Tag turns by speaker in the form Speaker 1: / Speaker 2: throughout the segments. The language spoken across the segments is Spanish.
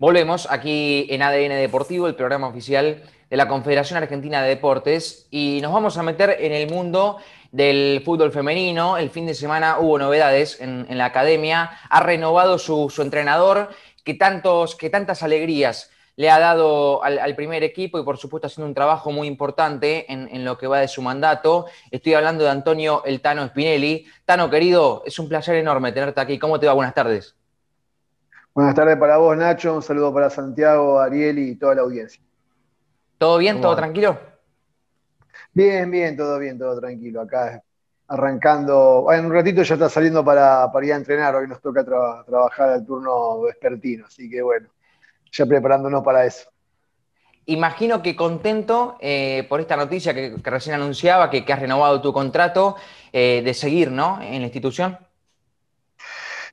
Speaker 1: Volvemos aquí en ADN Deportivo, el programa oficial de la Confederación Argentina de Deportes, y nos vamos a meter en el mundo del fútbol femenino. El fin de semana hubo novedades en, la academia, ha renovado su, entrenador, que, tantos, que tantas alegrías le ha dado al, primer equipo y por supuesto haciendo un trabajo muy importante en, en, lo que va de su mandato. Estoy hablando de Antonio El Tano Spinelli. Tano, querido, es un placer enorme tenerte aquí. ¿Cómo te va? Buenas tardes.
Speaker 2: Buenas tardes para vos, Nacho. Un saludo para Santiago, Ariel y toda la audiencia.
Speaker 1: ¿Todo bien? ¿Todo tranquilo?
Speaker 2: Bien, bien, todo bien, todo tranquilo. Acá arrancando. en un ratito ya está saliendo para, ir a entrenar. Hoy nos toca trabajar al turno vespertino. Así que bueno, ya preparándonos para eso.
Speaker 1: Imagino que contento eh, por esta noticia que, recién anunciaba, que, has renovado tu contrato, eh, de seguir ¿no? en la institución.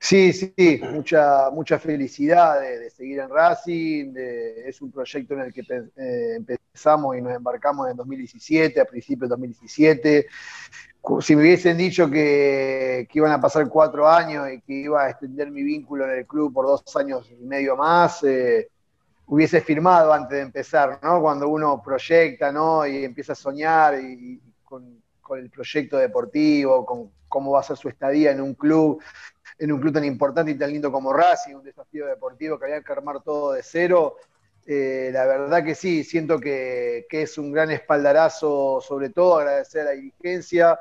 Speaker 2: Sí, sí, mucha, mucha felicidad de, seguir en Racing. es un proyecto en el que eh, empezamos y nos embarcamos en 2017, a principios de 2017. Si me hubiesen dicho que, iban a pasar cuatro años y que iba a extender mi vínculo en el club por dos años y medio más, eh, hubiese firmado antes de empezar, ¿no? Cuando uno proyecta, ¿no? Y empieza a soñar y, con, con el proyecto deportivo, con cómo va a ser su estadía en un club en un club tan importante y tan lindo como Racing, un desafío deportivo que había que armar todo de cero. Eh, la verdad que sí, siento que, es un gran espaldarazo, sobre todo agradecer a la dirigencia,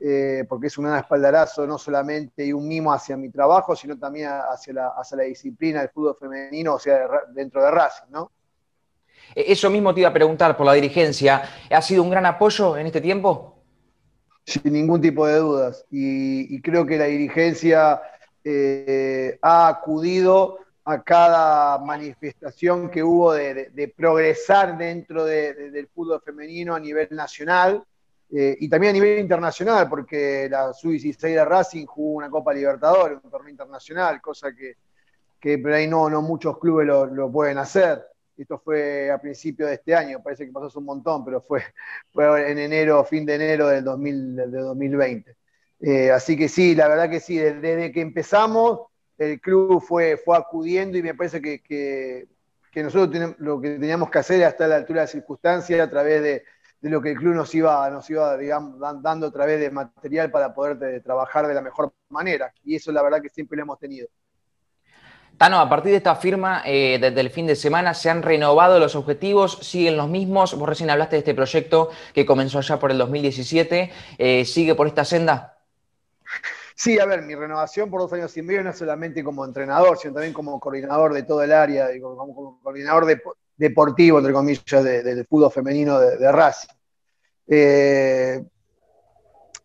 Speaker 2: eh, porque es un gran espaldarazo no solamente y un mimo hacia mi trabajo, sino también hacia la, hacia la disciplina del fútbol femenino, o sea, dentro de Racing, ¿no?
Speaker 1: E-, eso mismo te iba a preguntar por la dirigencia. ¿Ha sido un gran apoyo en este tiempo?
Speaker 2: Sin ningún tipo de dudas. y creo que la dirigencia eh, ha acudido a cada manifestación que hubo de, progresar dentro del fútbol femenino a nivel nacional eh, y también a nivel internacional, porque la Sub-16 de Racing jugó una Copa Libertadores, un torneo internacional, cosa que, que por ahí no, no muchos clubes lo, pueden hacer. Esto fue a principios de este año, parece que pasó un montón, pero fue, fue en enero, fin de enero del, 2000, del 2020. Eh, así que sí, la verdad que sí, desde, que empezamos el club fue, fue acudiendo y me parece que, nosotros tenemos, lo que teníamos que hacer era estar a la altura de las circunstancias a través de, lo que el club nos iba, nos iba digamos, dando a través de material para poder trabajar de la mejor manera. Y eso la verdad que siempre lo hemos tenido.
Speaker 1: Tano, a partir de esta firma, eh, desde el fin de semana, ¿se han renovado los objetivos? ¿Siguen los mismos? Vos recién hablaste de este proyecto que comenzó allá por el 2017. Eh, ¿Sigue por esta senda?
Speaker 2: Sí, a ver, mi renovación por dos años y medio no es solamente como entrenador, sino también como coordinador de todo el área, como, coordinador deportivo, entre comillas, del fútbol femenino de, Racing. Eh,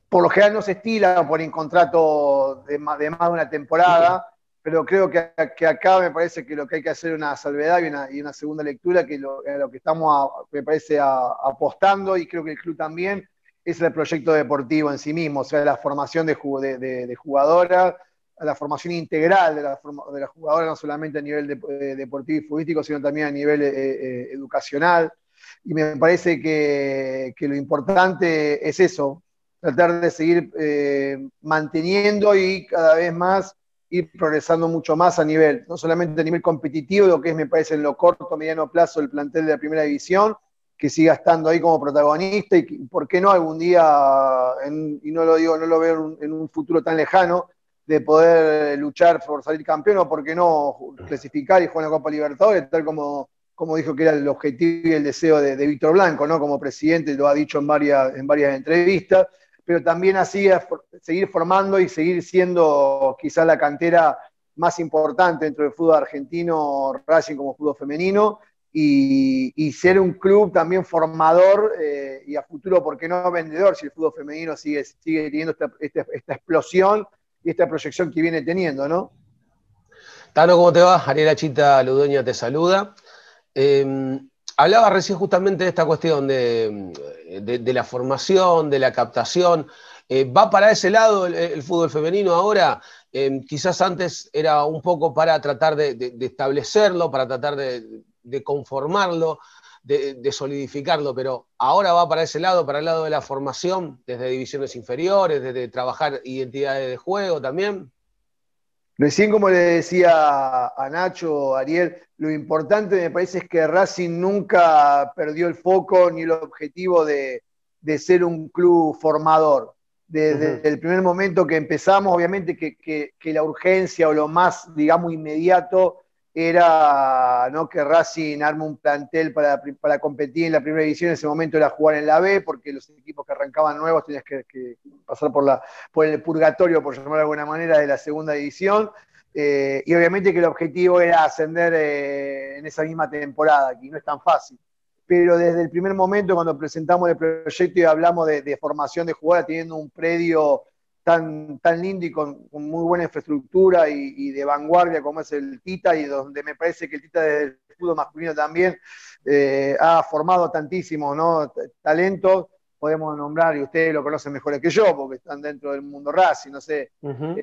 Speaker 2: por lo general no se estila por un contrato de más, de una temporada, pero creo que, acá me parece que lo que hay que hacer es una salvedad y una, segunda lectura, que lo, lo que estamos, me parece, apostando, y creo que el club también, es el proyecto deportivo en sí mismo, o sea, la formación de, de, jugadora, la formación integral de la, de la jugadora, no solamente a nivel eh, deportivo y futbolístico, sino también a nivel eh, eh, educacional. Y me parece que, lo importante es eso, tratar de seguir manteniendo y cada vez más ir progresando mucho más a nivel, no solamente a nivel competitivo, lo que es, me parece, en lo corto, mediano plazo, el plantel de la primera división, que siga estando ahí como protagonista y, por qué no algún día, y no lo digo, no lo veo en un futuro tan lejano, de poder luchar por salir campeón o por qué no clasificar y jugar la Copa Libertadores, tal como, como dijo que era el objetivo y el deseo de, Víctor Blanco, ¿no? Como presidente, lo ha dicho en varias, en varias entrevistas, pero también así seguir formando y seguir siendo quizás la cantera más importante dentro del fútbol argentino, Racing como fútbol femenino, y, ser un club también formador eh, y a futuro, ¿por qué no vendedor? Si el fútbol femenino sigue, sigue teniendo esta, explosión y esta proyección que viene teniendo, ¿no?
Speaker 3: Tano, ¿cómo te va? Ariela Chita Ludoña te saluda. Em, hablaba recién justamente de esta cuestión de, la formación, de la captación. Eh, ¿Va para ese lado el, fútbol femenino ahora? Em, quizás antes era un poco para tratar de establecerlo, para tratar de, de conformarlo, de, solidificarlo, pero ahora va para ese lado, para el lado de la formación, desde divisiones inferiores, desde trabajar identidades de juego también.
Speaker 2: Recién, como le decía a Nacho, Ariel, lo importante me parece es que Racing nunca perdió el foco ni el objetivo de, ser un club formador. Desde el primer momento que empezamos, obviamente que, la urgencia o lo más, digamos, inmediato era ¿no? que Racing arme un plantel para, para, competir en la primera división, en ese momento era jugar en la B, porque los equipos que arrancaban nuevos tenías que, pasar por, la, por el purgatorio, por llamarlo de alguna manera, de la segunda división. Eh, y obviamente que el objetivo era ascender eh, en esa misma temporada, que no es tan fácil. Pero desde el primer momento, cuando presentamos el proyecto y hablamos de, de formación de jugadores, teniendo un predio tan, tan lindo y con, muy buena infraestructura y, de vanguardia como es el Tita, y donde me parece que el Tita del fútbol masculino también eh, ha formado tantísimos ¿no? talentos, podemos nombrar, y ustedes lo conocen mejor que yo, porque están dentro del mundo Racing, no sé, uh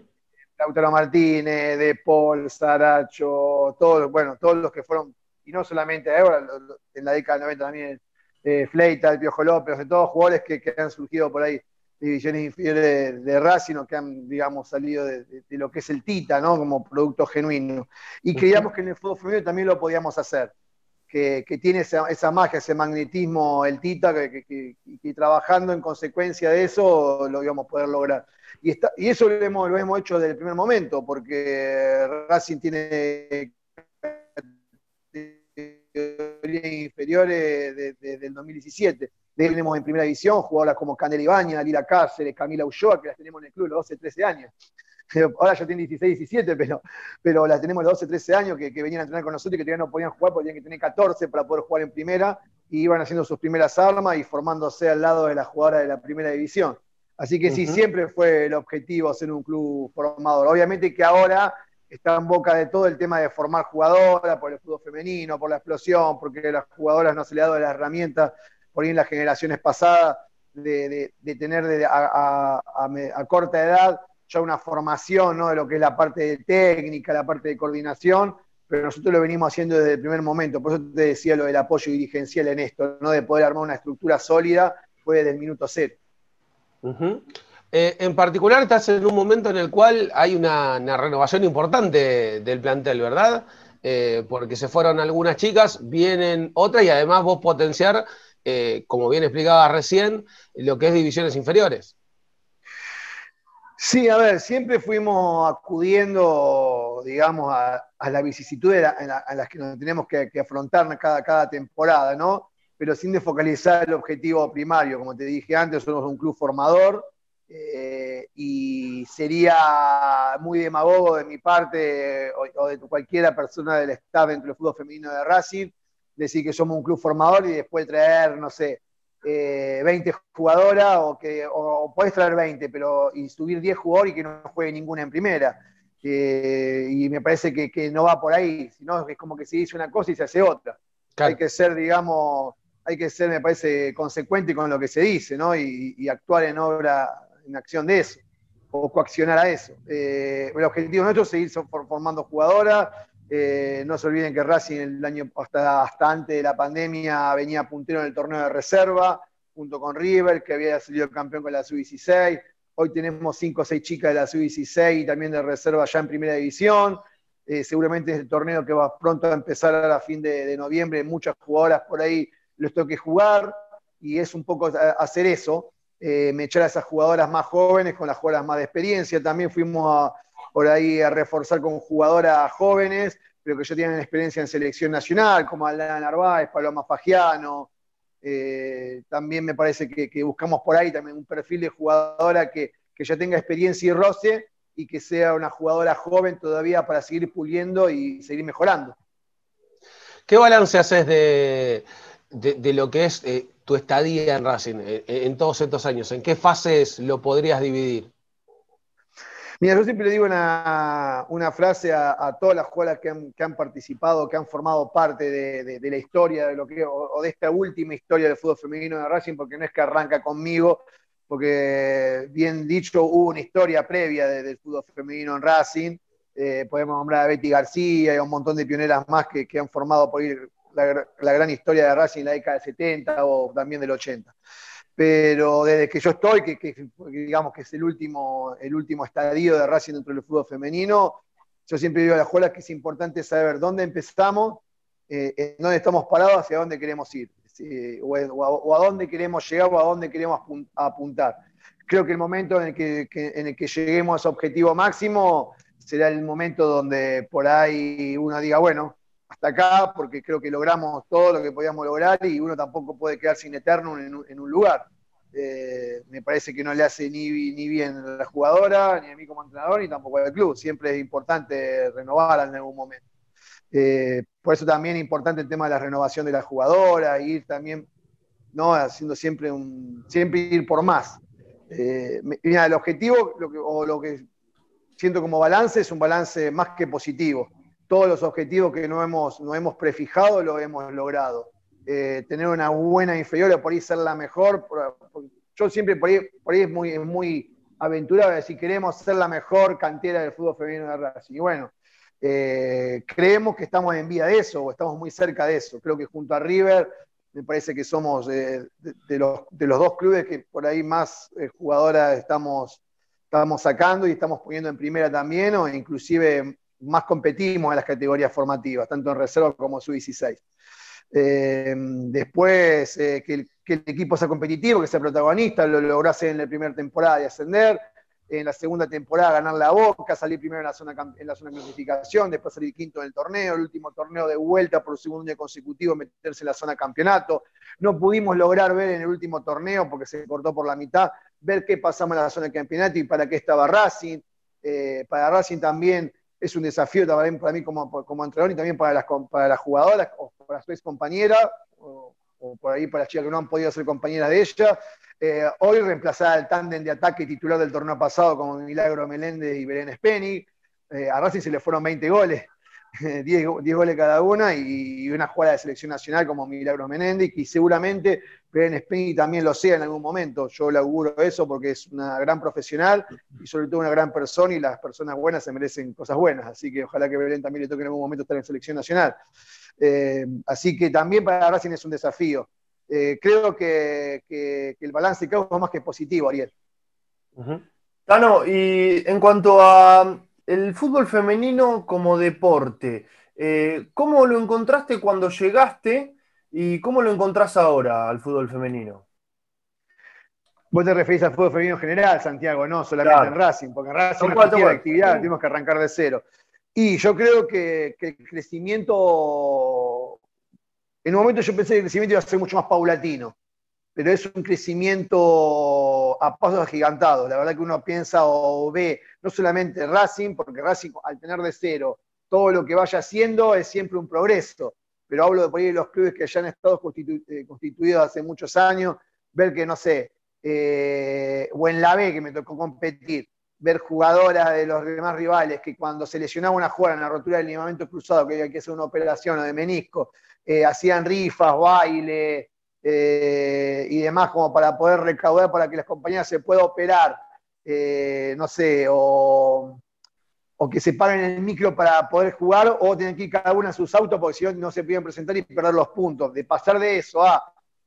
Speaker 2: Lautaro Martínez, De Paul, Saracho, todos, bueno, todos los que fueron, y no solamente ahora, en la década del 90 también, eh, Fleita, el Piojo López, de todos jugadores que, que han surgido por ahí divisiones inferiores de, Racing o que han, digamos, salido de, lo que es el Tita, ¿no? Como producto genuino. Y creíamos que en el fútbol femenino también lo podíamos hacer, que, tiene esa, magia, ese magnetismo el Tita, que, trabajando en consecuencia de eso lo íbamos a poder lograr. Y, está, y eso lo hemos, lo hemos hecho desde el primer momento, porque Racing tiene inferiores desde el 2017 tenemos en primera división jugadoras como Canel Ibaña, Lila Cáceres, Camila Ulloa, que las tenemos en el club los 12, 13 años. Ahora ya tienen 16, 17, pero, pero las tenemos los 12, 13 años que, venían a entrenar con nosotros y que todavía no podían jugar porque tenían que tener 14 para poder jugar en primera y iban haciendo sus primeras armas y formándose al lado de las jugadoras de la primera división. Así que sí, siempre fue el objetivo ser un club formador. Obviamente que ahora está en boca de todo el tema de formar jugadoras por el fútbol femenino, por la explosión, porque a las jugadoras no se le ha dado las herramientas por ahí en las generaciones pasadas, de, tener a, corta edad ya una formación ¿no? de lo que es la parte de técnica, la parte de coordinación, pero nosotros lo venimos haciendo desde el primer momento. Por eso te decía lo del apoyo dirigencial en esto, ¿no? de poder armar una estructura sólida, fue desde el minuto cero.
Speaker 3: Eh, en particular estás en un momento en el cual hay una, renovación importante del plantel, ¿verdad? Eh, porque se fueron algunas chicas, vienen otras y además vos potenciar eh, como bien explicaba recién, lo que es divisiones inferiores.
Speaker 2: Sí, a ver, siempre fuimos acudiendo, digamos, a, la vicisitud a, las que nos tenemos que, afrontar cada, cada temporada, ¿no? Pero sin desfocalizar el objetivo primario. Como te dije antes, somos un club formador eh, y sería muy demagogo de mi parte o, o de cualquiera persona del staff dentro del fútbol femenino de Racing decir que somos un club formador y después traer, no sé, 20 eh, jugadoras o que o, podés traer 20, pero y subir 10 jugadores y que no juegue ninguna en primera. Eh, y me parece que, no va por ahí, sino es como que se dice una cosa y se hace otra. Hay que ser, digamos, hay que ser, me parece, consecuente con lo que se dice, ¿no? Y, actuar en obra, en acción de eso, o coaccionar a eso. Eh, el objetivo nuestro es seguir formando jugadoras, eh, no se olviden que Racing el año hasta, hasta, antes de la pandemia venía puntero en el torneo de reserva, junto con River, que había salido campeón con la Sub-16. Hoy tenemos 5 o 6 chicas de la Sub-16 y también de reserva ya en primera división. Eh, seguramente es el torneo que va pronto a empezar a fin de, noviembre. Muchas jugadoras por ahí les toque jugar y es un poco hacer eso, eh, me echar a esas jugadoras más jóvenes con las jugadoras más de experiencia. También fuimos a por ahí a reforzar con jugadoras jóvenes, pero que ya tienen experiencia en selección nacional, como Alana Narváez, Paloma Fagiano. Eh, también me parece que, buscamos por ahí también un perfil de jugadora que, ya tenga experiencia y roce y que sea una jugadora joven todavía para seguir puliendo y seguir mejorando.
Speaker 3: ¿Qué balance haces de, lo que es eh, tu estadía en Racing eh, en todos estos años? ¿En qué fases lo podrías dividir?
Speaker 2: Mira, yo siempre le digo una, frase a, todas las jugadoras que han, participado, que han formado parte de, la historia de lo que, o, de esta última historia del fútbol femenino de Racing, porque no es que arranca conmigo, porque bien dicho, hubo una historia previa del fútbol femenino en Racing. Eh, podemos nombrar a Betty García y a un montón de pioneras más que, han formado por ir la, la, gran historia de Racing en la década del 70 o también del 80 pero desde que yo estoy, que, digamos que es el último, el último estadio de Racing dentro del fútbol femenino, yo siempre digo a las escuela que es importante saber dónde empezamos, eh, dónde estamos parados, hacia dónde queremos ir, o, a, dónde queremos llegar o a dónde queremos apuntar. Creo que el momento en el que, en el que lleguemos a ese objetivo máximo será el momento donde por ahí uno diga, bueno, hasta acá, porque creo que logramos todo lo que podíamos lograr y uno tampoco puede quedar sin eterno en un lugar. Eh, me parece que no le hace ni, ni, bien a la jugadora, ni a mí como entrenador, ni tampoco al club. Siempre es importante renovar en algún momento. Eh, por eso también es importante el tema de la renovación de la jugadora, ir también, ¿no? Haciendo siempre un, siempre ir por más. Eh, mira, el objetivo, o lo que siento como balance, es un balance más que positivo. Todos los objetivos que no hemos, no hemos prefijado lo hemos logrado. Eh, tener una buena inferior por ahí ser la mejor. yo siempre por ahí, por ahí es muy, muy aventurado si queremos ser la mejor cantera del fútbol femenino de Racing. Y bueno, eh, creemos que estamos en vía de eso, o estamos muy cerca de eso. Creo que junto a River, me parece que somos de, los, de los, dos clubes que por ahí más eh, jugadoras estamos, estamos sacando y estamos poniendo en primera también, o inclusive más competimos en las categorías formativas, tanto en reserva como sub-16. Eh, después, eh, que, el, equipo sea competitivo, que sea protagonista, lo logró hacer en la primera temporada de ascender, en la segunda temporada ganar la boca, salir primero en la zona, en la zona de clasificación, después salir quinto en el torneo, el último torneo de vuelta por segundo año consecutivo, meterse en la zona campeonato. No pudimos lograr ver en el último torneo, porque se cortó por la mitad, ver qué pasamos en la zona de campeonato y para qué estaba Racing. Eh, para Racing también es un desafío también para mí como, como entrenador y también para las, para las jugadoras o para su ex compañera o, por ahí para las chicas que no han podido ser compañeras de ella. Eh, hoy reemplazada el tándem de ataque titular del torneo pasado como Milagro Meléndez y Belén Speni. Eh, a Racing se le fueron 20 goles. 10, goles cada una y, una jugada de selección nacional como Milagro Menéndez, y seguramente Belén Speni también lo sea en algún momento. Yo le auguro eso porque es una gran profesional y sobre todo una gran persona y las personas buenas se merecen cosas buenas. Así que ojalá que Belén también le toque en algún momento estar en selección nacional. Eh, así que también para Racing es un desafío. Eh, creo que, el balance de es más que positivo, Ariel.
Speaker 4: Y en cuanto a el fútbol femenino como deporte, eh, ¿cómo lo encontraste cuando llegaste y cómo lo encontrás ahora al fútbol femenino?
Speaker 2: Vos te referís al fútbol femenino en general, Santiago, no solamente en Racing, porque en Racing no cualquier actividad tenemos que arrancar de cero. Y yo creo que, el crecimiento, en un momento yo pensé que el crecimiento iba a ser mucho más paulatino, pero es un crecimiento a pasos agigantados. La verdad que uno piensa o ve no solamente Racing, porque Racing al tener de cero todo lo que vaya haciendo es siempre un progreso, pero hablo de por ahí los clubes que ya han estado eh, constituidos hace muchos años, ver que, no sé, eh, o en la B que me tocó competir, ver jugadoras de los demás rivales que cuando se lesionaba una jugadora en la rotura del ligamento cruzado, que había que hacer una operación o de menisco, eh, hacían rifas, baile, eh, y demás como para poder recaudar para que las compañías se puedan operar, eh, no sé, o, que se paguen el micro para poder jugar o tienen que ir cada una a sus autos porque si no, no se pueden presentar y perder los puntos. De pasar de eso a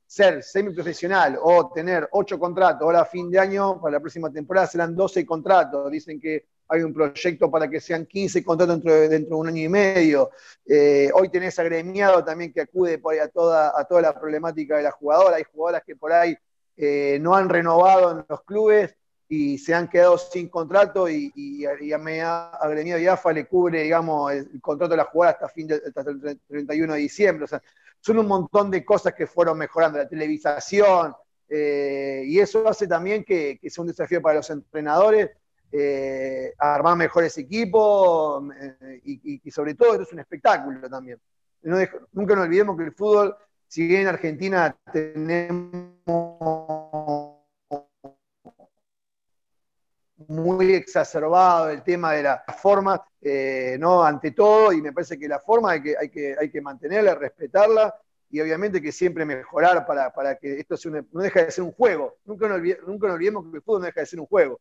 Speaker 2: ser semiprofesional o tener ocho contratos, ahora a fin de año, para la próxima temporada serán 12 contratos. Dicen que hay un proyecto para que sean 15 contratos dentro de, dentro de un año y medio. Eh, hoy tenés agremiado también que acude por a, toda, a la problemática de la jugadora. Hay jugadoras que por ahí eh, no han renovado en los clubes y se han quedado sin contrato y, y, y a agremiado y AFA le cubre, digamos, el, contrato de la jugadora hasta, fin de, hasta el 31 de diciembre. O sea, son un montón de cosas que fueron mejorando, la televisación, eh, y eso hace también que, que sea un desafío para los entrenadores eh, armar mejores equipos eh, y, sobre todo esto es un espectáculo también. nunca nos olvidemos que el fútbol, si bien en Argentina tenemos muy exacerbado el tema de la forma, eh, no ante todo, y me parece que la forma hay que, hay que, hay que mantenerla, respetarla, y obviamente que siempre mejorar para, que esto sea no deje de ser un juego. Nunca nos olvidemos que el fútbol no deja de ser un juego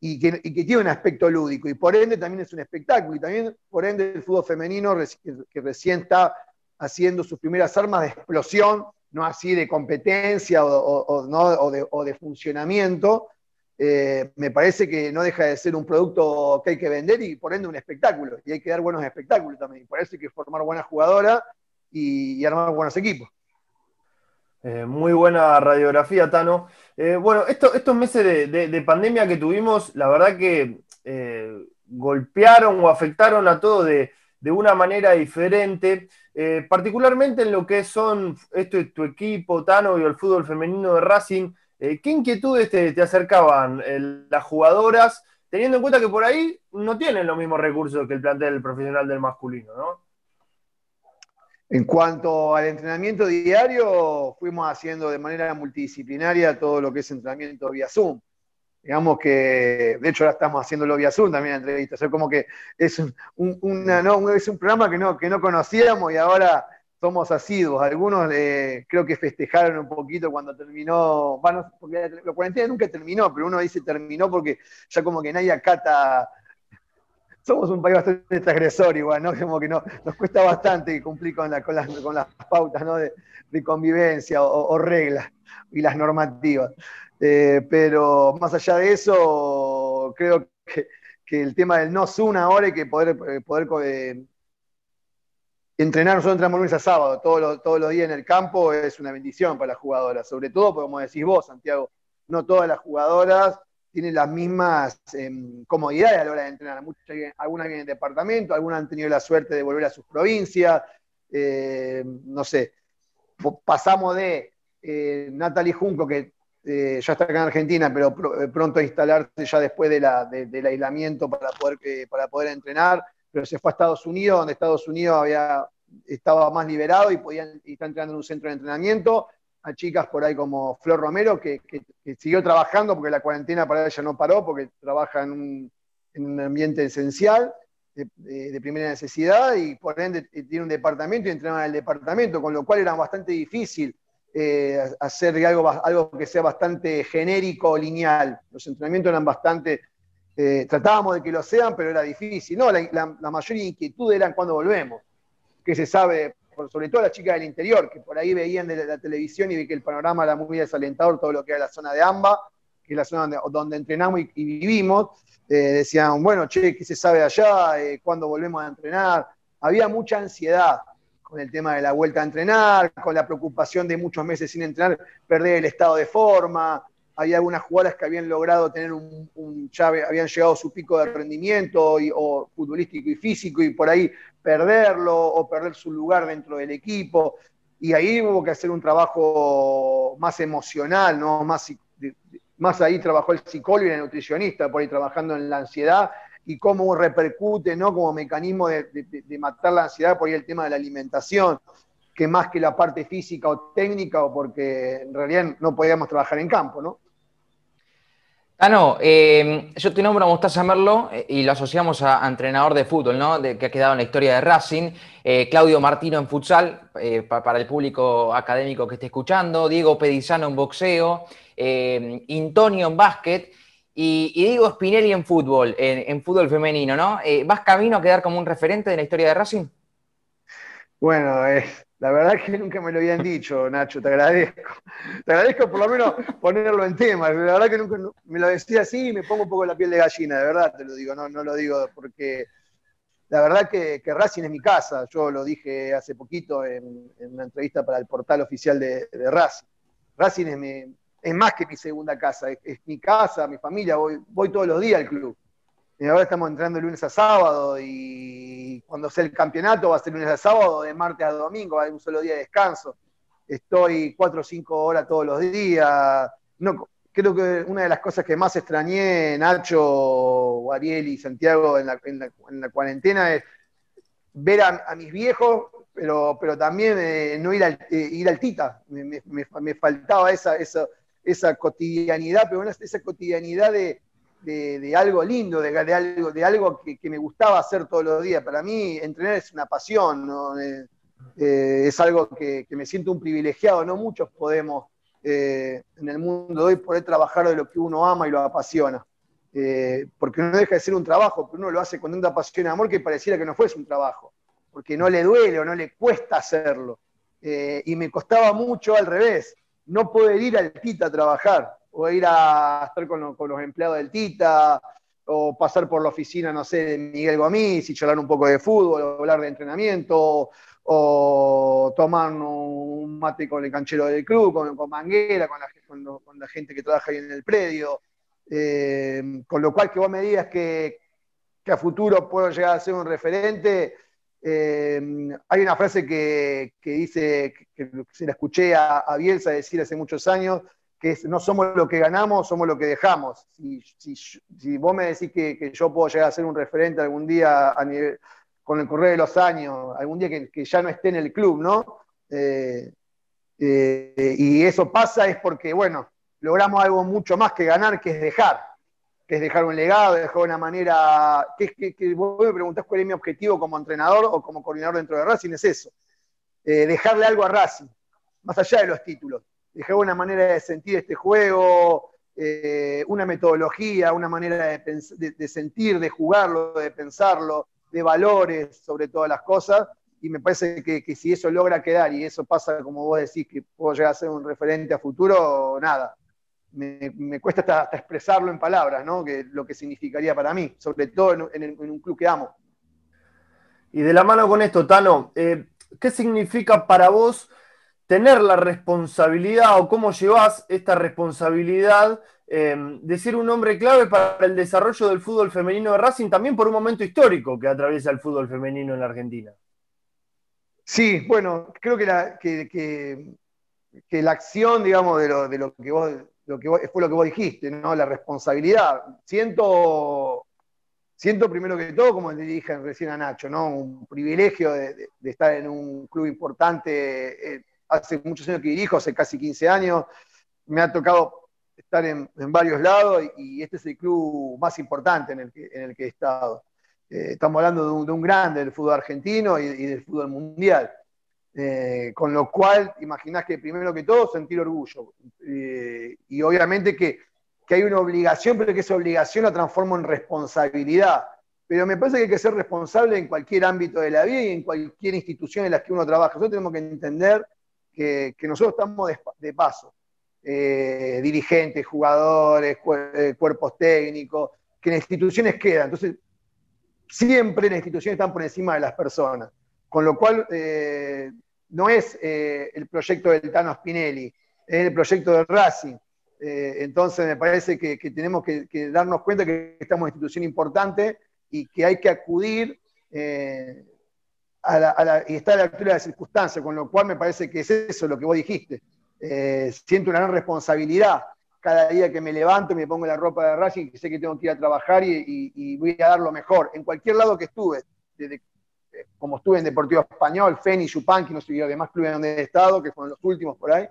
Speaker 2: y, que, tiene un aspecto lúdico, y por ende también es un espectáculo, y también por ende el fútbol femenino que recién está haciendo sus primeras armas de explosión, no así de competencia o, de, funcionamiento, eh, me parece que no deja de ser un producto que hay que vender y por ende un espectáculo. Y hay que dar buenos espectáculos también. parece que formar buenas jugadoras y, armar buenos equipos.
Speaker 4: Eh, muy buena radiografía, Tano. Eh, bueno, estos meses de, pandemia que tuvimos, la verdad que golpearon o afectaron a todos de, una manera diferente, particularmente en lo que son esto tu equipo, Tano, y el fútbol femenino de Racing. Eh, ¿Qué inquietudes te, acercaban eh, las jugadoras, teniendo en cuenta que por ahí no tienen los mismos recursos que el plantel profesional del masculino, ¿no?
Speaker 2: En cuanto al entrenamiento diario, fuimos haciendo de manera multidisciplinaria todo lo que es entrenamiento vía Zoom. Digamos que, de hecho, ahora estamos haciéndolo vía Zoom también entrevistas. O como que es un, es un programa que no, que no conocíamos y ahora somos asiduos. Algunos eh, creo que festejaron un poquito cuando terminó, bueno, porque la cuarentena nunca terminó, pero uno dice terminó porque ya como que nadie acata. Somos un país bastante transgresor igual, ¿no? Como que no, nos cuesta bastante cumplir con, las, pautas ¿no? de, convivencia o, reglas y las normativas. Eh, pero más allá de eso, creo que, el tema del no Zoom ahora y que poder, eh, poder entrenar, nosotros entramos lunes a sábado, todos los, todos los días en el campo, es una bendición para las jugadoras. Sobre todo, como decís vos, Santiago, no todas las jugadoras tienen las mismas em, comodidades a la hora de entrenar. Muchas, algunas vienen en departamento, algunas han tenido la suerte de volver a sus provincias. Eh, no sé, pasamos de eh, Natalie Junco, que eh, ya está acá en Argentina, pero pronto a instalarse ya después de del aislamiento para poder, entrenar pero se fue a Estados Unidos, donde Estados Unidos había, estaba más liberado y, podían, y está entrando en un centro de entrenamiento. A chicas por ahí como Flor Romero, que, siguió trabajando porque la cuarentena para ella no paró, porque trabaja en un, en un ambiente esencial. De, primera necesidad y por ende tiene un departamento y entrena en el departamento, con lo cual era bastante difícil eh, hacer algo, algo que sea bastante genérico o lineal. Los entrenamientos eran bastante eh, tratábamos de que lo sean, pero era difícil. No, la, mayor inquietud era cuando volvemos, que se sabe, sobre todo las chicas del interior, que por ahí veían de la, televisión y vi que el panorama era muy desalentador, todo lo que era la zona de AMBA, que es la zona donde, entrenamos y, vivimos. Eh, decían, bueno, che, ¿qué se sabe allá? Eh, ¿Cuándo volvemos a entrenar? Había mucha ansiedad con el tema de la vuelta a entrenar, con la preocupación de muchos meses sin entrenar, perder el estado de forma, había algunas jugadoras que habían logrado tener un, un habían llegado a su pico de rendimiento o futbolístico y físico y por ahí perderlo o perder su lugar dentro del equipo. Y ahí hubo que hacer un trabajo más emocional, ¿no? Más, más ahí trabajó el psicólogo y el nutricionista, por ahí trabajando en la ansiedad y cómo repercute, ¿no? Como mecanismo de, de matar la ansiedad, por ahí el tema de la alimentación que más que la parte física o técnica, o porque en realidad no podíamos trabajar en campo, ¿no?
Speaker 1: Ah, no, eh, yo te nombro a Mostaza Merlo eh, y lo asociamos a, entrenador de fútbol, ¿no? De, que ha quedado en la historia de Racing. Eh, Claudio Martino en futsal, para el público académico que esté escuchando. Diego Pedizano en boxeo. Intonio en básquet. Y, Diego Spinelli en fútbol, en, en fútbol femenino, ¿no? ¿Vas camino a quedar como un referente de la historia de Racing?
Speaker 2: Bueno, es la verdad que nunca me lo habían dicho, Nacho, te agradezco. Te agradezco por lo menos ponerlo en tema. La verdad que nunca me lo decía así y me pongo un poco la piel de gallina, de verdad te lo digo, no, no lo digo porque la verdad que, que, Racing es mi casa. Yo lo dije hace poquito en, una entrevista para el portal oficial de, Racing. Racing es, es, más que mi segunda casa, es, mi casa, mi familia, voy, voy todos los días al club. Ahora estamos entrando lunes a sábado y cuando sea el campeonato va a ser lunes a sábado, de martes a domingo, hay un solo día de descanso. Estoy cuatro o cinco horas todos los días. Creo que una de las cosas que más extrañé, Nacho, Ariel y Santiago en la, cuarentena es ver a, mis viejos, pero, también eh, no ir al, eh, ir al Tita. Me, faltaba esa, esa, esa cotidianidad, pero esa cotidianidad de de, algo lindo, de, algo, de algo que, me gustaba hacer todos los días. Para mí, entrenar es una pasión, eh, eh, es algo que, me siento un privilegiado. No muchos podemos eh, en el mundo de hoy poder trabajar de lo que uno ama y lo apasiona. porque no deja de ser un trabajo, pero uno lo hace con tanta pasión y amor que pareciera que no fuese un trabajo, porque no le duele o no le cuesta hacerlo. y me costaba mucho al revés, no poder ir al TITA a trabajar o ir a estar con, los empleados del Tita, o pasar por la oficina, no sé, de Miguel Gomis y charlar un poco de fútbol, o hablar de entrenamiento, o tomar un mate con el canchero del club, con, Manguera, con la, gente que trabaja ahí en el predio. Eh, con lo cual que vos me digas que, a futuro puedo llegar a ser un referente, eh, hay una frase que, dice, que, se la escuché a, Bielsa decir hace muchos años, que no somos lo que ganamos, somos lo que dejamos. Si, vos me decís que, yo puedo llegar a ser un referente algún día a nivel, con el correr de los años, algún día que, ya no esté en el club, ¿no? Eh, eh, y eso pasa es porque, bueno, logramos algo mucho más que ganar, que es dejar, que es dejar un legado, dejar una manera, que, que, que vos me preguntás cuál es mi objetivo como entrenador o como coordinador dentro de Racing, es eso, eh, dejarle algo a Racing, más allá de los títulos, dejar una manera de sentir este juego, una metodología, una manera de, sentir, de jugarlo, de pensarlo, de valores sobre todas las cosas, y me parece que, si eso logra quedar y eso pasa, como vos decís, que puedo llegar a ser un referente a futuro, nada. Me, cuesta hasta, expresarlo en palabras, ¿no? Que, lo que significaría para mí, sobre todo en, un club que amo.
Speaker 4: Y de la mano con esto, Tano, eh, ¿qué significa para vos tener la responsabilidad o cómo llevas esta responsabilidad Em, de ser un hombre clave para el desarrollo del fútbol femenino de Racing, también por un momento histórico que atraviesa el fútbol femenino en la Argentina.
Speaker 2: Sí, bueno, creo que la, que, la acción, digamos, de lo, de lo que vos, lo que fue lo que vos dijiste, ¿no? La responsabilidad. Siento, siento primero que todo, como le dije recién a Nacho, ¿no? Un privilegio de, estar en un club importante. Eh, hace muchos años que dirijo, hace casi 15 años. Me ha tocado estar en, varios lados y, este es el club más importante en el que, en el que he estado. Eh, estamos hablando de un, grande del fútbol argentino y, del fútbol mundial. Eh, con lo cual, imaginás que primero que todo sentir orgullo. Eh, y obviamente que, que, hay una obligación, pero que esa obligación la transformo en responsabilidad. Pero me parece que hay que ser responsable en cualquier ámbito de la vida y en cualquier institución en la que uno trabaja. Nosotros tenemos que entender que, que nosotros estamos de paso eh, dirigentes, jugadores, eh, cuerpos técnicos, que en instituciones quedan. Entonces, siempre las instituciones están por encima de las personas. Con lo cual, eh, no es el proyecto del Tano Spinelli, es el proyecto de Racing. entonces, me parece que, tenemos que, darnos cuenta que estamos en una institución importante y que hay que acudir a y estar a la altura de las circunstancias, con lo cual me parece que es eso lo que vos dijiste. Eh, siento una gran responsabilidad cada día que me levanto y me pongo la ropa de Racing, que sé que tengo que ir a trabajar y, voy a dar lo mejor. En cualquier lado que estuve, desde, eh, como estuve en Deportivo Español, Feni, Yupanqui, no sé, demás clubes donde he estado, que fueron los últimos por ahí,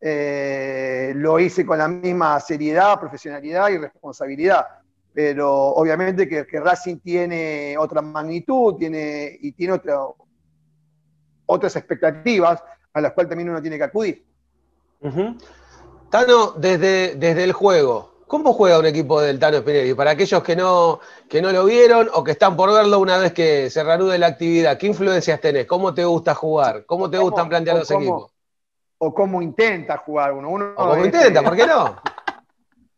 Speaker 2: eh, lo hice con la misma seriedad, profesionalidad y responsabilidad. Pero obviamente que, Racing tiene otra magnitud tiene, y tiene otras expectativas a las cuales también uno tiene que acudir.
Speaker 3: Tano, desde, desde el juego, ¿cómo juega un equipo del Tano Spinelli? Para aquellos que no, que no lo vieron o que están por verlo una vez que se reanude la actividad, ¿qué influencias tenés? ¿Cómo te gusta jugar? ¿Cómo te gustan plantear los equipos?
Speaker 2: O cómo intenta jugar uno.
Speaker 3: o cómo intenta, ¿por qué no?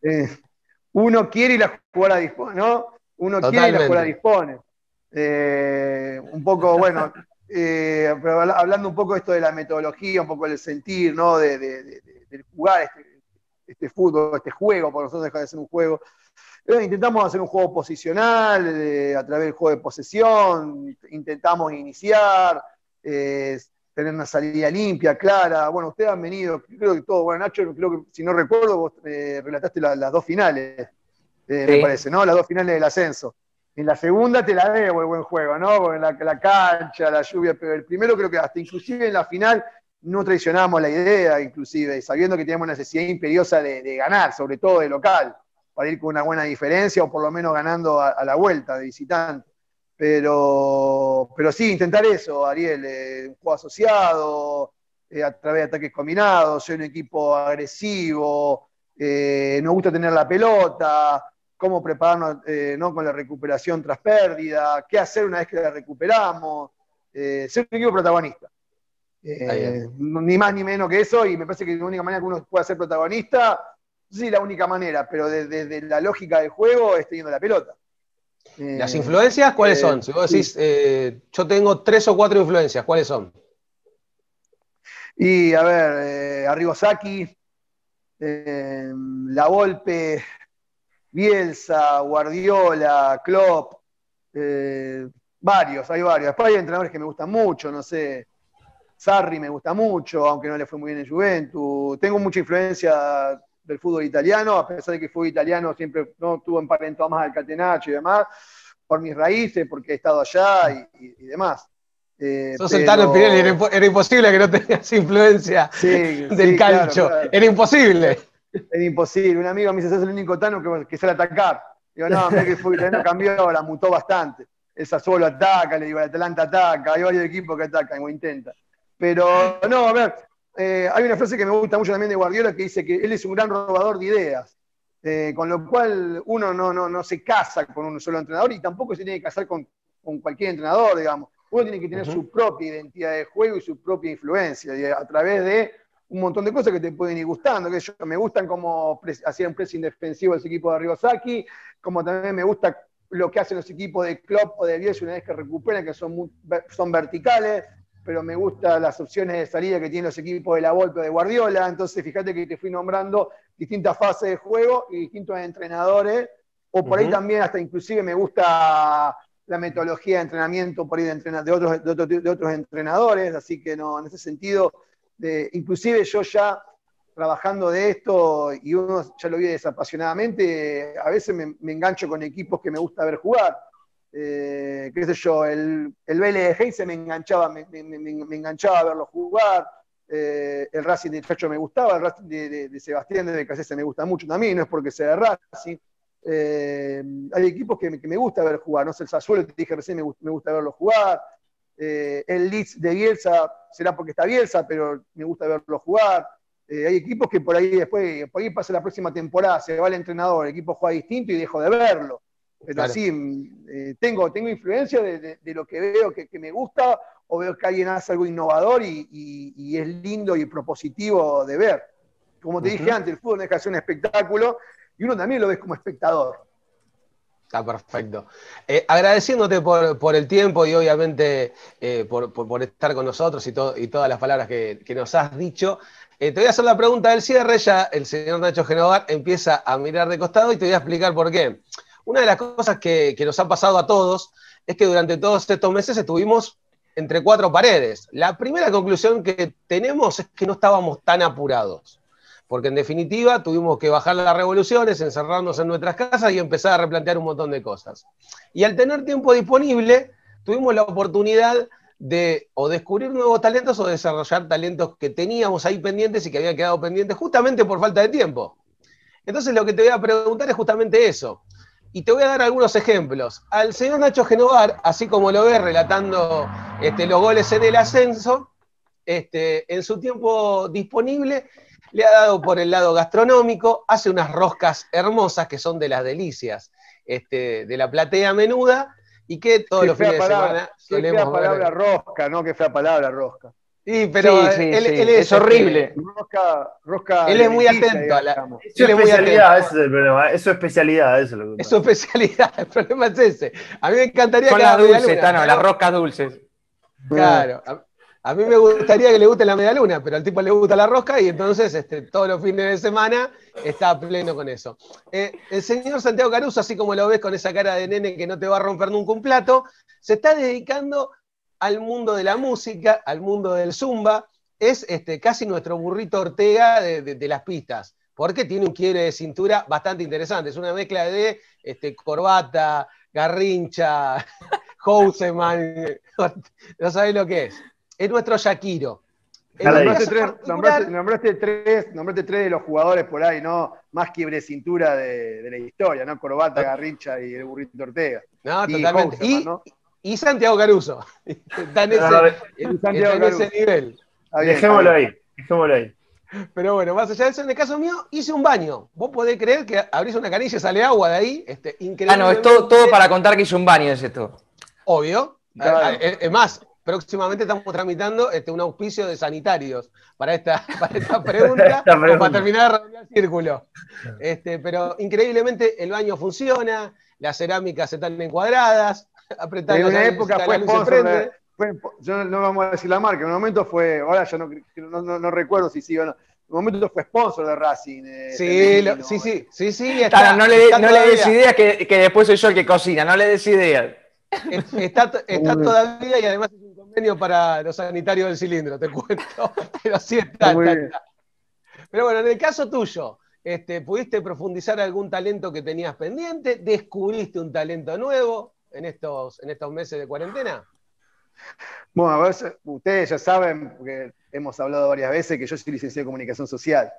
Speaker 2: Eh, uno quiere y la jugada dispone, ¿no? Uno quiere y la jugada dispone. Eh, un poco, bueno, eh, hablando un poco de esto de la metodología, un poco del sentir, ¿no? De, jugar este, este, fútbol, este juego, por nosotros deja de ser un juego. Eh, intentamos hacer un juego posicional a través del juego de posesión, intentamos iniciar, eh, tener una salida limpia, clara. Bueno, ustedes han venido, creo que todo, bueno, Nacho, creo que si no recuerdo, vos relataste las dos finales, me parece, ¿no? Las dos finales del ascenso. En la segunda te la debo el buen juego, ¿no? Porque la, la cancha, la lluvia, pero el primero creo que hasta inclusive en la final no traicionamos la idea, inclusive, sabiendo que teníamos necesidad imperiosa de, ganar, sobre todo de local, para ir con una buena diferencia o por lo menos ganando a, la vuelta de visitante. Pero, pero sí, intentar eso, Ariel, eh, un juego asociado, eh, a través de ataques combinados, ser un equipo agresivo, eh, nos gusta tener la pelota, cómo prepararnos ¿no? con la recuperación tras pérdida, qué hacer una vez que la recuperamos, ser un equipo protagonista. Ni más ni menos que eso, y me parece que la única manera que uno pueda ser protagonista si la única manera, pero desde, la lógica del juego es teniendo la pelota.
Speaker 3: ¿Las eh, influencias cuáles son? Si vos decís, yo tengo tres o cuatro influencias, ¿cuáles son?
Speaker 2: Y a ver, Arrigosaki, La Volpe, Bielsa, Guardiola, Klopp, varios, hay varios. Después hay entrenadores que me gustan mucho, no sé, Sarri me gusta mucho, aunque no le fue muy bien en Juventus. Tengo mucha influencia del fútbol italiano, a pesar de que fue italiano siempre no tuvo emparentado más al Catenaccio y demás, por mis raíces, porque he estado allá y, demás.
Speaker 3: Eh, Sos el Tano Pirelli, era, imposible que no tengas influencia del calcio, era imposible.
Speaker 2: Era imposible. Un amigo me dice, sos el único Tano que, que sabe atacar. Digo, no, mira que el fútbol italiano cambió, la mutó bastante. El Sassuolo ataca, le digo, el Atalanta ataca, hay varios equipos que atacan o intentan. Pero no, a ver, eh, hay una frase que me gusta mucho también de Guardiola que dice que él es un gran robador de ideas. Eh, con lo cual uno no, no, no, se casa con un solo entrenador y tampoco se tiene que casar con, cualquier entrenador, digamos. Uno tiene que tener su propia identidad de juego y su propia influencia a través de un montón de cosas que te pueden ir gustando. Que yo, me gustan como hacían pressing defensivo ese equipo de Ribosaki, como también me gusta lo que hacen los equipos de Klopp o de Bielsa una vez que recuperan, que son, son verticales pero me gustan las opciones de salida que tienen los equipos de la Volpe o de Guardiola. Entonces, fíjate que te fui nombrando distintas fases de juego y distintos entrenadores. O por ahí también, hasta inclusive me gusta la metodología de entrenamiento por ahí de, de, otros, de, otros, entrenadores. Así que no, en ese sentido, de, inclusive yo ya trabajando de esto y uno ya lo vi desapasionadamente, a veces me, me engancho con equipos que me gusta ver jugar eh, qué sé yo, el, el Vélez de Heise me enganchaba, me, enganchaba a verlo jugar, eh, el Racing de Chacho me gustaba, el Racing de, Sebastián de Casese me gusta mucho también, no es porque sea de Racing. Eh, hay equipos que, me gusta ver jugar, no sé, el Sassuolo, te dije recién, me, gusta verlo jugar. el Leeds de Bielsa, será porque está Bielsa, pero me gusta verlo jugar. hay equipos que por ahí después, por ahí pasa la próxima temporada, se va el entrenador, el equipo juega distinto y dejo de verlo. Pero sí, mm, eh, tengo, tengo influencia de, lo que veo que, me gusta o veo que alguien hace algo innovador y, es lindo y propositivo de ver. Como te dije antes, el fútbol deja de ser un espectáculo y uno también lo ves como espectador.
Speaker 3: Está perfecto. Eh, agradeciéndote por, el tiempo y obviamente eh, por, estar con nosotros y, y todas las palabras que, nos has dicho. te voy a hacer la pregunta del cierre, ya el señor Nacho Genovar empieza a mirar de costado y te voy a explicar por qué. Una de las cosas que, nos ha pasado a todos es que durante todos estos meses estuvimos entre cuatro paredes. La primera conclusión que tenemos es que no estábamos tan apurados, porque en definitiva tuvimos que bajar las revoluciones, encerrarnos en nuestras casas y empezar a replantear un montón de cosas. Y al tener tiempo disponible, tuvimos la oportunidad de o descubrir nuevos talentos o desarrollar talentos que teníamos ahí pendientes y que habían quedado pendientes justamente por falta de tiempo. Entonces lo que te voy a preguntar es justamente eso. Y te voy a dar algunos ejemplos. Al señor Nacho Genovar, así como lo ves relatando este, los goles en el ascenso, este, en su tiempo disponible le ha dado por el lado gastronómico, hace unas roscas hermosas que son de las delicias este, de la platea menuda y que todos los fines de semana
Speaker 2: qué fea palabra rosca, ¿no? Qué fea palabra rosca.
Speaker 3: Sí, pero él, es, horrible.
Speaker 2: Rosca,
Speaker 3: él es muy atento a la.
Speaker 4: Es su especialidad, ese es el problema. Es su especialidad, eso es lo
Speaker 3: que Es su especialidad, el problema es ese. A mí me encantaría
Speaker 1: Con que. las dulces, Tano, las roscas dulces.
Speaker 3: Claro. A, mí me gustaría que le guste la media luna, pero al tipo le gusta la rosca y entonces este, todos los fines de semana está pleno con eso. Eh, el señor Santiago Caruso, así como lo ves con esa cara de nene que no te va a romper nunca un plato, se está dedicando al mundo de la música, al mundo del zumba, es este, casi nuestro burrito Ortega de, las pistas, porque tiene un quiebre de cintura bastante interesante. Es una mezcla de este, corbata, garrincha, Houseman, no sabéis lo que es. Es nuestro Shakiro.
Speaker 2: Nombraste tres, tres, de los jugadores por ahí, ¿no? Más quiebre de cintura de, la historia, ¿no? Corbata, Garrincha y el burrito Ortega.
Speaker 3: No, totalmente y Santiago Caruso. Está en ese, nivel.
Speaker 4: Dejémoslo ahí, dejémoslo ahí.
Speaker 3: Pero bueno, más allá de eso, en el caso mío, hice un baño. Vos podés creer que abrís una canilla y sale agua de ahí. Este,
Speaker 1: Ah, no, es todo, para contar que hice un baño, es esto.
Speaker 3: Obvio. Es más, próximamente estamos tramitando este, un auspicio de sanitarios para esta, pregunta, para terminar de el círculo. Este, pero increíblemente el baño funciona, las cerámicas están encuadradas,
Speaker 2: apretar En una época fue sponsor, yo no vamos a decir la marca, en un momento fue, ahora yo no, no, recuerdo si sí o no, en un momento fue sponsor de Racing.
Speaker 3: Eh, sí, sí, sí, sí, sí,
Speaker 1: no le, no le des ideas que, que, después soy yo el que cocina, no le des ideas.
Speaker 3: Está, está todavía y además es un convenio para los sanitarios del cilindro, te cuento. Pero sí está, está, Pero bueno, en el caso tuyo, este, ¿pudiste profundizar algún talento que tenías pendiente? ¿Descubriste un talento nuevo en estos, en estos meses de cuarentena?
Speaker 2: Bueno, a ver, ustedes ya saben, porque hemos hablado varias veces, que yo soy licenciado en comunicación social.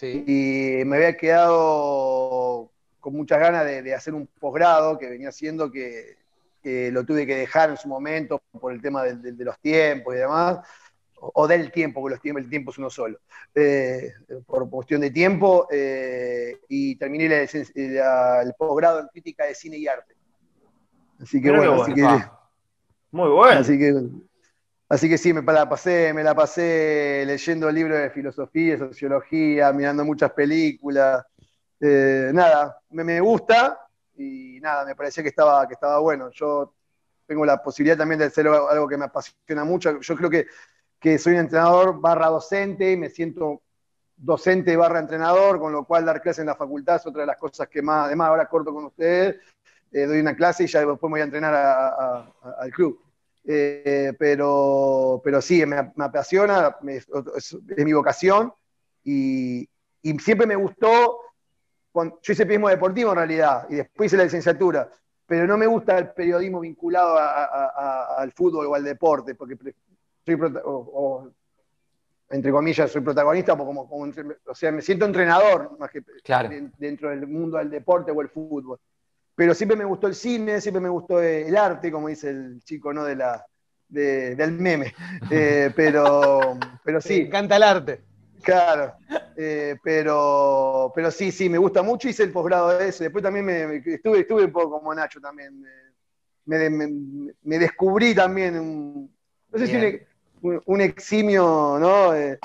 Speaker 2: Y me había quedado con muchas ganas de, hacer un posgrado que venía haciendo que, lo tuve que dejar en su momento por el tema de, los tiempos y demás, o, del tiempo, porque los tiempos, el tiempo es uno solo, eh, por cuestión de tiempo, eh, y terminé el posgrado en crítica de cine y arte. Así que bueno, así que
Speaker 4: muy bueno.
Speaker 2: Así que, así que sí, me la pasé, me la pasé leyendo libros de filosofía, sociología, mirando muchas películas. Eh, nada, me, gusta y nada, me parecía que estaba, que estaba bueno. Yo tengo la posibilidad también de hacer algo que me apasiona mucho. Yo creo que, que soy un entrenador barra docente y me siento docente barra entrenador, con lo cual dar clases en la facultad es otra de las cosas que más, además ahora corto con ustedes, eh, doy una clase y ya después me voy a entrenar al club. Eh, pero, pero sí, me, apasiona, es, mi vocación y, siempre me gustó, yo hice periodismo deportivo en realidad y después hice la licenciatura, pero no me gusta el periodismo vinculado al fútbol o al deporte, porque soy, entre comillas, soy protagonista, como, o sea, me siento entrenador más que dentro del mundo del deporte o el fútbol pero siempre me gustó el cine, siempre me gustó el arte, como dice el chico, ¿no? De la, del meme. Eh, pero, pero sí.
Speaker 3: Me encanta el arte.
Speaker 2: Claro, eh, pero, pero sí, sí, me gusta mucho, hice el posgrado de eso. Después también me, estuve, estuve un poco como Nacho también. Me, descubrí también, un, no sé si un, eximio ¿no? Eh,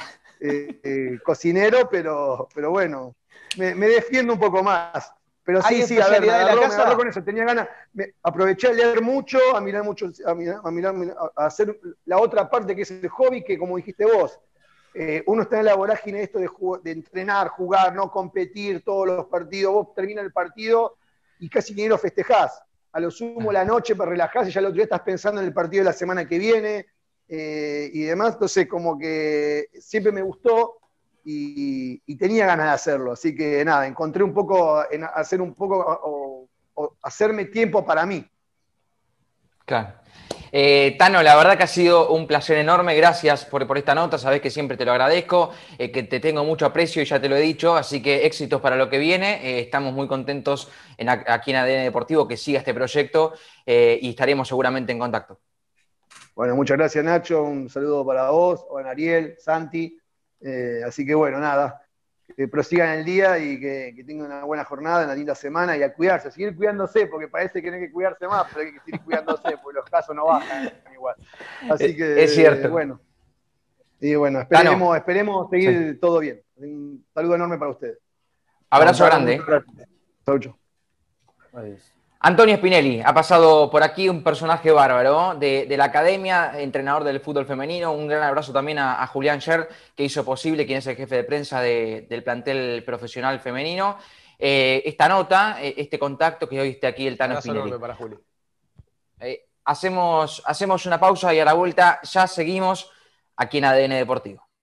Speaker 2: cocinero, pero, pero bueno, me, defiendo un poco más. Pero sí, sí, a ver, me agarró, con eso, tenía ganas, me, aproveché a leer mucho, a mirar mucho, a mirar, a, mirar, a hacer la otra parte que es el hobby, que como dijiste vos, eh, uno está en la vorágine esto de, de, entrenar, jugar, no competir todos los partidos, vos terminas el partido y casi ni lo festejás. A lo sumo la noche para relajarse, y ya el otro día estás pensando en el partido de la semana que viene eh, y demás. Entonces, como que siempre me gustó y, tenía ganas de hacerlo. Así que nada, encontré un poco, en hacer un poco, o, hacerme tiempo para mí.
Speaker 1: Claro. Eh, Tano, la verdad que ha sido un placer enorme. Gracias por, por esta nota. Sabes que siempre te lo agradezco, eh, que te tengo mucho aprecio y ya te lo he dicho. Así que éxitos para lo que viene. Eh, estamos muy contentos en, aquí en ADN Deportivo que siga este proyecto y estaremos seguramente en contacto.
Speaker 2: Bueno, muchas gracias, Nacho. Un saludo para vos, Juan Ariel, Santi. Eh, así que bueno, nada, que prosigan el día y que, tengan una buena jornada, una linda semana y a cuidarse, a seguir cuidándose, porque parece que no hay que cuidarse más, pero hay que seguir cuidándose, porque los casos no bajan igual. Así que,
Speaker 1: es cierto.
Speaker 2: bueno, y bueno, esperemos, esperemos seguir todo bien. Un saludo enorme para ustedes.
Speaker 1: Abrazo grande. Chau, Adiós. Antonio Spinelli ha pasado por aquí un personaje bárbaro de, la academia, entrenador del fútbol femenino. Un gran abrazo también a, Julián Scher, que hizo posible, quien es el jefe de prensa del plantel profesional femenino. Eh, esta nota, eh, este contacto que hoy está aquí el Tano Spinelli. Para Juli. Eh, hacemos, hacemos una pausa y a la vuelta ya seguimos aquí en ADN Deportivo.